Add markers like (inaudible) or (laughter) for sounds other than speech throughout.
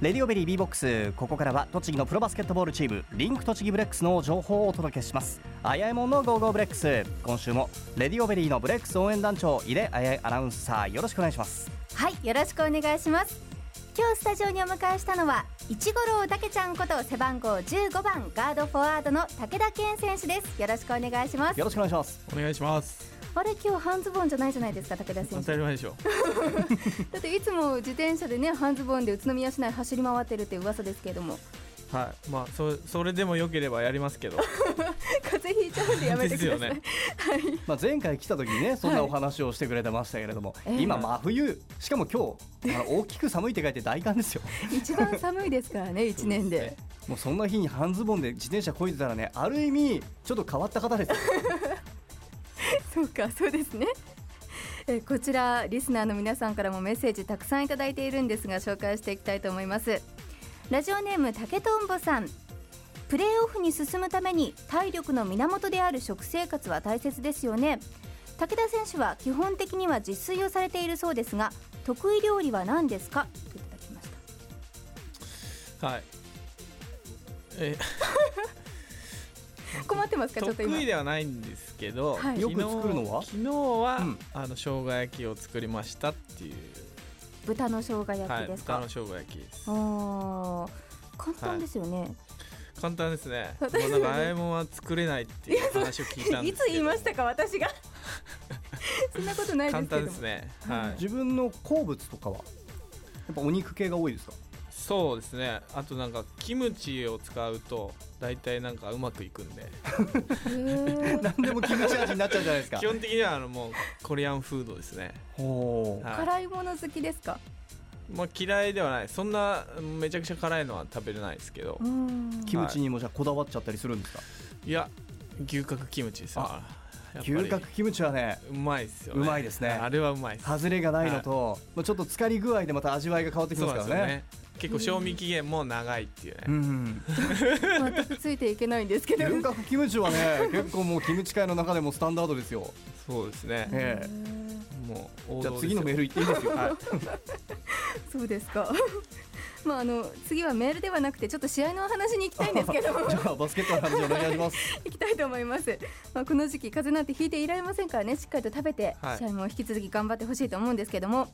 レディオベリー B ボックス。ここからは栃木のプロバスケットボールチームリンク栃木ブレックスの情報をお届けします。あやえもんのゴーゴーブレックス。今週もレディオベリーのブレックス応援団長井出あやえアナウンサーよろしくお願いします。はいよろしくお願いします。今日スタジオにお迎えしたのは一五郎たけちゃんこと背番号15番ガードフォワードの竹田謙選手です。よろしくお願いします。よろしくお願いします。お願いしますあれ今日半ズボンじゃないじゃないですか竹田選手たり前でしょ。(laughs) だっていつも自転車でね半ズボンで宇都宮市内走り回ってるって噂ですけれども。はい。まあそそれでも良ければやりますけど。(laughs) 風邪ひいちゃうんでやめてください、ですよね。まあ、前回来た時にねそんなお話をしてくれてましたけれども、ええ。今真冬しかも今日あの大きく寒いって書いて大寒ですよ。一番寒いですからね一年で。もうそんな日に半ズボンで自転車こいでたらねある意味ちょっと変わった方ですよ (laughs) そうかそうですね。えこちらリスナーの皆さんからもメッセージたくさんいただいているんですが紹介していきたいと思います。ラジオネーム竹とんぼさん。プレーオフに進むために体力の源である食生活は大切ですよね。武田選手は基本的には自炊をされているそうですが得意料理は何ですか？といただきました。はい。え困ってますか？ちょっと今。得意ではないんですけど、はい。昨日よく作るのは？昨日は、うん。あの生姜焼きを作りましたっていう。豚の生姜焼はいきですか、豚の生姜焼きです。あー簡単ですよね、簡単ですね。も私うなんかあえもんは作れないっていう話を聞いたんですけど。(laughs) いつ言いましたか？私が？(laughs) そんなことないですけど簡単ですね。はい。自分の好物とかは？やっぱお肉系が多いですか？そうですね。あとなんかキムチを使うと大体なんかうまくいくんで。(laughs) 何でもキムチ味になっちゃうじゃないですか。基本的にはあのもうコリアンフードですね、ほう。はい。辛いもの好きですか？まあ、嫌いではない。そんなめちゃくちゃ辛いのは食べれないですけど、うん。キムチにもじゃあこだわっちゃったりするんですか？いや牛角キムチです。よ牛角キムチはねうまいですよね。うまいですね。あれはうまいです。外れがないのと、まあちょっと浸かり具合でまた味わいが変わってきますからね。なんですよね結構賞味期限も長いっていうね、うん、全くついていけないんですけど。牛角キムチはね (laughs) 結構もうキムチ界の中でもスタンダードですよ、そうですね、えもうじゃあ次のメールいっていいですよ、はい。(laughs) そうですか。(laughs) まああの次はメールではなくてちょっと試合のお話に行きたいんですけど。じゃあバスケットの話お願いします。行きたいと思います、まあ、この時期風邪なんてひいていられませんからね。しっかりと食べてはい。試合も引き続き頑張ってほしいと思うんですけども、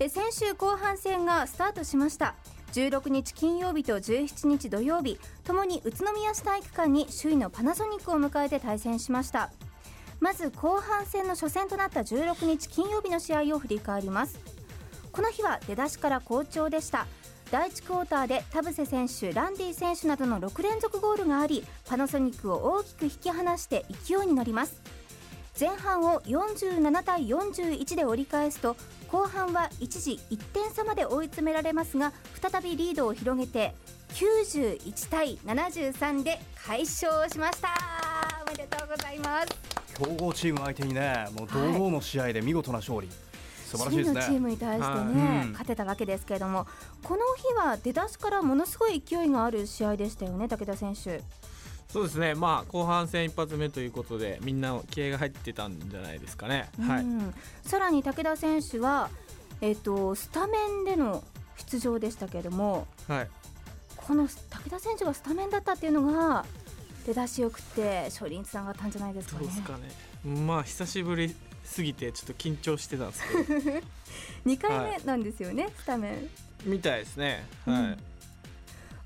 え先週後半戦がスタートしました16日金曜日と17日土曜日ともに宇都宮市体育館に首位のパナソニックを迎えて対戦しました。まず後半戦の初戦となった16日金曜日の試合を振り返ります。この日は出だしから好調でした。第1クォーターで田臥選手、ランディ選手などの6連続ゴールがありパナソニックを大きく引き離して勢いに乗ります。前半を47対41で折り返すと後半は一時1点差まで追い詰められますが再びリードを広げて91対73で快勝しました。おめでとうございます。強豪チーム相手にねもう堂々の試合で見事な勝利、素晴らしいです次のチーねムに対してね、はいうん。勝てたわけですけれどもこの日は出だしからものすごい勢いがある試合でしたよね武田選手そうですね。まあ後半戦一発目ということでみんな気合が入ってたんじゃないですかね、はい。うん、さらに武田選手は、えっとスタメンでの出場でしたけれどもはい。この武田選手がスタメンだったっていうのが出だしよくて勝利につながったんじゃないですかね。ですかね。まあ久しぶりすぎてちょっと緊張してたんですけど。(laughs) 2回目なんですよね、スタメン。みたいですね。はい、うん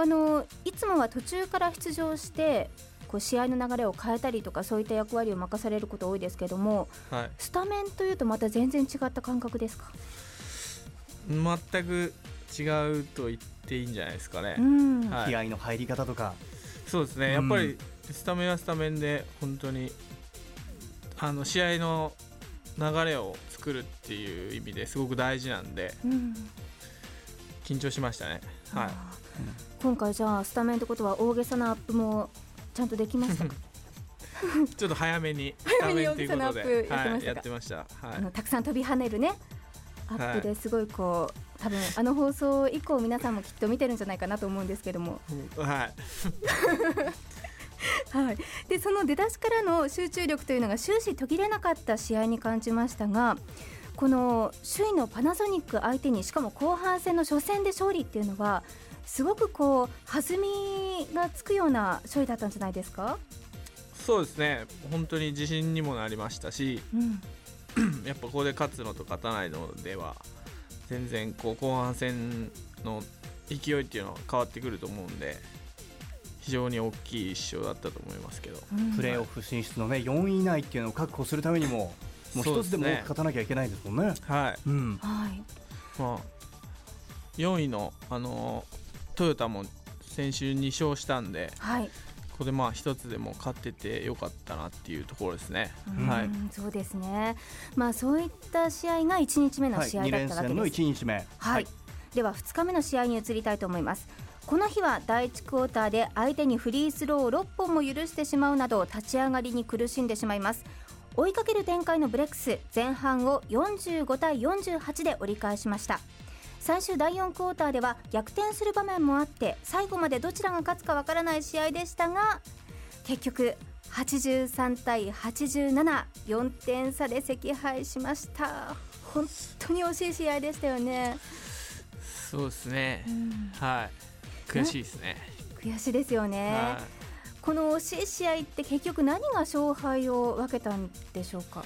あのいつもは途中から出場してこう試合の流れを変えたりとかそういった役割を任されること多いですけどもはい。スタメンというとまた全然違った感覚ですか？全く違うと言っていいんじゃないですかね、うん、はい。気合の入り方とか。そうですね。やっぱりスタメンはスタメンで本当にあの試合の流れを作るっていう意味ですごく大事なんでうん緊張しましたね。はあー。今回じゃあスタメンってことは大げさなアップもちゃんとできましたか？い (laughs) ちょっと早めに早めに大げさなアップやってましたはいやってました。はあのたくさん飛び跳ねるね。アップですごいこう多分あの放送以降皆さんもきっと見てるんじゃないかなと思うんですけども。いはい。(laughs) はい、でその出だしからの集中力というのが終始途切れなかった試合に感じましたがこの首位のパナソニック相手にしかも後半戦の初戦で勝利っていうのはすごくこう弾みがつくような勝利だったんじゃないですか、そうですね。本当に自信にもなりましたしうん。(clears throat) やっぱここで勝つのと勝たないのでは全然こう後半戦の勢いっていうのは変わってくると思うんで非常に大きい一勝だったと思いますけど。うん。プレーオフ進出のね4位以内っていうのを確保するためにももう一つでも多く勝たなきゃいけないですもんね。はい。うん、はい。まあ、4位の、あのトヨタも先週2勝したんではい、ここでまあ一つでも勝っててよかったなっていうところですね。うんはい。そうですね。まあそういった試合が1日目のはい、試合2だったわけです、連戦の1日目。はい、では2日目の試合に移りたいと思います。この日は第1クォーターで相手にフリースローを6本も許してしまうなど立ち上がりに苦しんでしまいます追いかける展開のブレックス前半を45対48で折り返しました。最終第4クォーターでは逆転する場面もあって最後までどちらが勝つかわからない試合でしたが結局83対874点差で惜敗しました。本当に惜しい試合でしたよね、そうですね。う、ん。はい、悔しいですね。悔しいですよね、はいこの惜しい試合って結局何が勝敗を分けたんでしょうか？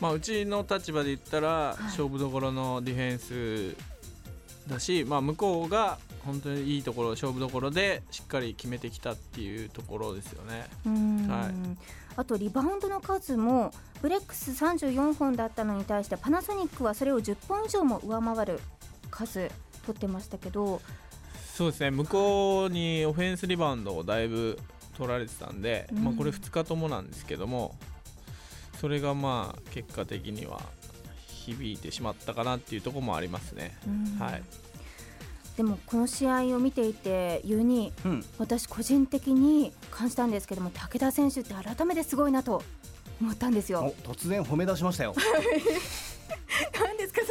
まあ、うちの立場で言ったら、い。勝負どころのディフェンスだし、まあ、向こうが本当にいいところ勝負どころでしっかり決めてきたっていうところですよね。はい。あとリバウンドの数もブレックス34本だったのに対してパナソニックはそれを10本以上も上回る数取ってましたけど。そうですね。向こうにオフェンスリバウンドをだいぶ取られてたんで、うんまあ、これ2日ともなんですけどもそれがまあ結果的には響いてしまったかなっていうところもありますね。うんはい、でもこの試合を見ていてユニうん、私個人的に感じたんですけども武田選手って改めてすごいなと思ったんですよ。お突然褒め出しましたよ。(laughs)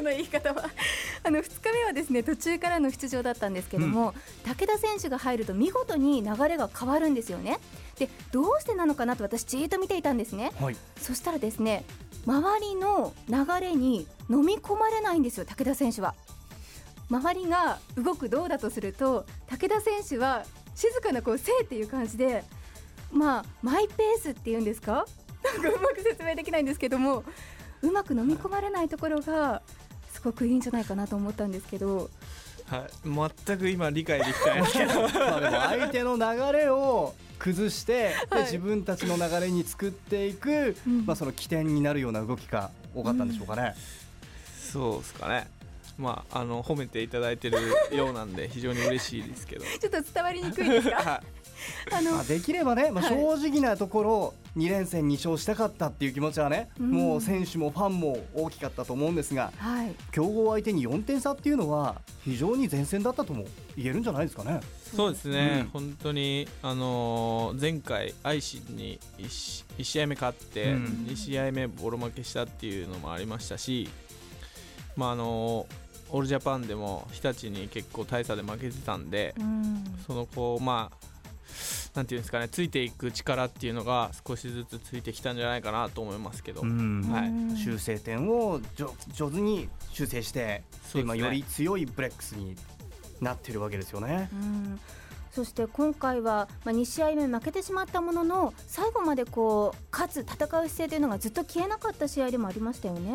その言い方はあの2日目はですね途中からの出場だったんですけども、武田選手が入ると見事に流れが変わるんですよね。でどうしてなのかなと私じーっと見ていたんですね。はい、そしたらですね周りの流れに飲み込まれないんですよ武田選手は。周りが動くどうだとすると武田選手は静かなこうせいっていう感じでまあマイペースっていうんですか？なんかうまく説明できないんですけどもうまく飲み込まれないところがすごくいいんじゃないかなと思ったんですけど。はい、全く今理解できてないですけど。(laughs) まあでも相手の流れを崩して、はい。で自分たちの流れに作っていく、うん。まあその起点になるような動きが多かったんでしょうかね。そうですかね。まあ、あの褒めていただいてるようなんで非常に嬉しいですけど。(laughs) ちょっと伝わりにくいですか？(laughs) はあのまあできればね、まあ、はい。正直なところ2連戦2勝したかったっていう気持ちはね、うん。もう選手もファンも大きかったと思うんですがはい。強豪相手に4点差っていうのは非常に前線だったとも言えるんじゃないですかね。い、そうですね、うん。本当に、あのー前回、愛知に 1, 試合目勝って、うん。2試合目ボロ負けしたっていうのもありましたし、まああのーオールジャパンでも日立に結構大差で負けてたんで、うん。そのこうまあなんていうんですかねついていく力っていうのが少しずつついてきたんじゃないかなと思いますけど、うん。はい。うん修正点を上上手に修正してそうですね。今より強いブレックスになってるわけですよね。うん。そして今回は、まあ、2試合目負けてしまったものの最後までこう勝つ戦う姿勢というのがずっと消えなかった試合でもありましたよね。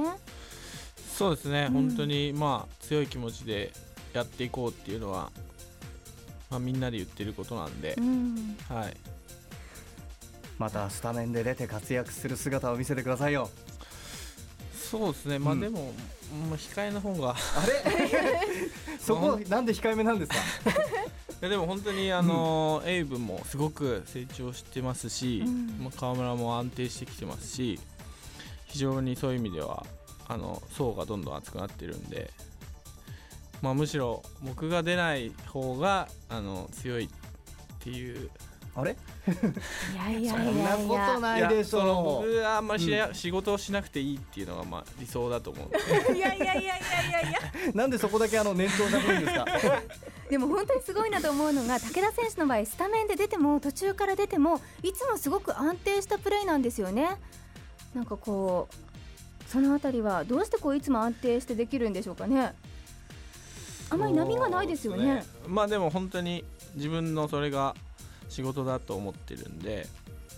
そうですね、うん。本当にまあ強い気持ちでやっていこうっていうのは、まあ、みんなで言ってることなんでう、ん。はい、またスタメンで出て活躍する姿を見せてくださいよ。そうですねまあうん。でも、まあ、控えの方があれ？(laughs) そこなんで控えめなんですか？(laughs) いやでも本当にあの、エイブもすごく成長してますし、うん。まあ、河村も安定してきてますし非常にそういう意味ではあの層がどんどん厚くなってるんで、まあ、むしろ僕が出ない方があの強いっていうあれ？(laughs) いやいそやいやんないことやないでしそのょ僕はあんまりしう仕事をしなくていいっていうのがまあ理想だと思うんでいやいやいやいやいやいやう。(laughs) なんでそこだけあの念頭ないんですか？(laughs) でも本当にすごいなと思うのが武田選手の場合スタメンで出ても途中から出てもいつもすごく安定したプレーなんですよね。なんかこうそのあたりはどうしてこういつも安定してできるんでしょうかね？あまり波がないですよね。そうまあでも本当に自分のそれが仕事だと思ってるんで、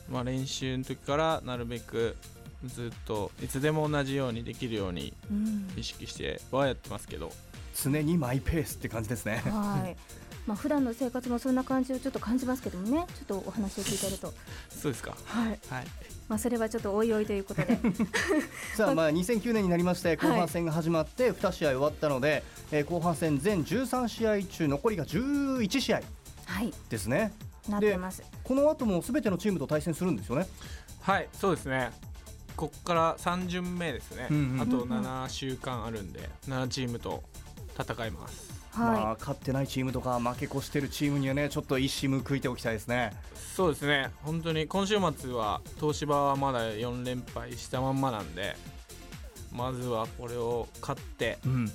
まあ、練習の時からなるべくずっといつでも同じようにできるようにうん。意識してはやってますけど。常にマイペースって感じですね。はい。まあ普段の生活もそんな感じをちょっと感じますけどもね、ちょっとお話を聞いてると、(laughs) そうですか。はい。はいまあそれはちょっとおいおいということで、(laughs) さあまあ2009年になりまして後半戦が始まって2試合終わったので、えー後半戦全13試合中残りが11試合はい、ですね。なってます。この後も全てのチームと対戦するんですよね。はいそうですね。こっから3巡目ですね、うんうん。あと7週間あるんで7チームと戦いますまはあ勝ってないチームとか負け越してるチームにはねちょっと一矢報いておきたいですね。そうですね。本当に今週末は東芝はまだ4連敗したまんまなんでまずはこれを勝って、うん。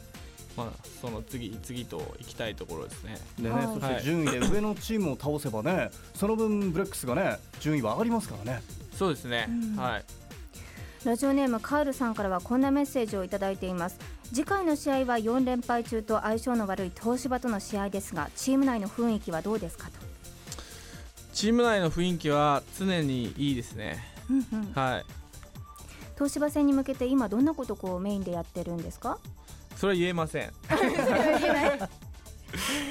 まあ、その次々と行きたいところですね。でね、はい。そして順位で上のチームを倒せばねその分ブレックスがね順位は上がりますからね。そうですね、うん。はいい。ラジオネームカールさんからはこんなメッセージをいただいています。次回の試合は4連敗中と相性の悪い東芝との試合ですが、チーム内の雰囲気はどうですかと。チーム内の雰囲気は常にいいですねうんうん。はい東芝戦に向けて今どんなことをこうメインでやってるんですか？それは言えません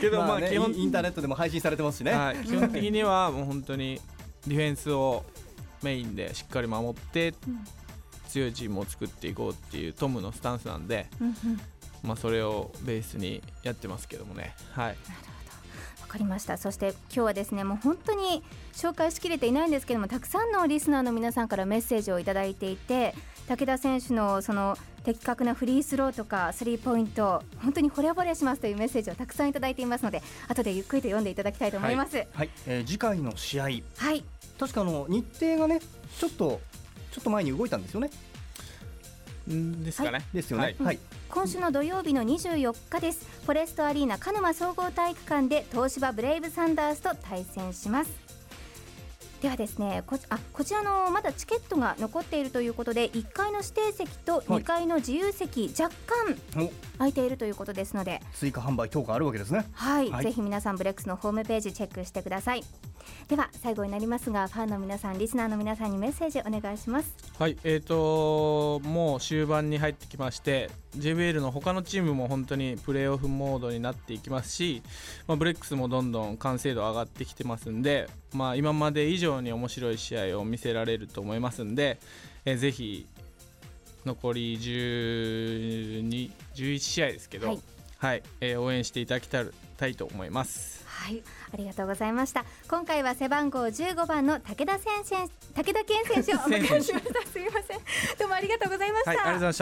けどまあね基本インインターネットでも配信されてますしね、はい、基本的にはもう本当にディフェンスをメインでしっかり守ってうん強いチームを作っていこうっていうトムのスタンスなんで。まあ、それをベースにやってますけどもね、はい、わかりました。そして今日はですねもう本当に紹介しきれていないんですけどもたくさんのリスナーの皆さんからメッセージをいただいていて武田選手のその的確なフリースローとかスリーポイント本当に惚れ惚れしますというメッセージをたくさんいただいていますので後でゆっくりと読んでいただきたいと思います。はい、はいえー次回の試合。確かあの日程がねちょっとちょっと前に動いたんですよね。んですかね、ですよね。はい。はい、今週の土曜日の24日です。フォレストアリーナ鹿沼総合体育館で東芝ブレイブサンダースと対戦します。ではですねこあこちらのまだチケットが残っているということで1階の指定席と2階の自由席、若干お。空いているということですので、追加販売等があるわけですね。はい、はい。ぜひ皆さんブレックスのホームページチェックしてくださいでは最後になりますがファンの皆さんリスナーの皆さんにメッセージお願いします。はいえー、ともう終盤に入ってきまして JBL の他のチームも本当にプレーオフモードになっていきますし、まあ、ブレックスもどんどん完成度上がってきてますんで、まあ、今まで以上に面白い試合を見せられると思いますんで、えーぜひ残り12 11試合ですけど、ははいいえー応援していただきたいと思います。はい、ありがとうございました。今回は背番号15番の武田選手、竹田謙選手をお迎えしました。すみません。どうもありがとうございました。はい、ありがとうございまし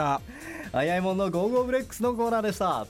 た。あやえもんのゴーゴーブレックスのコーナーでした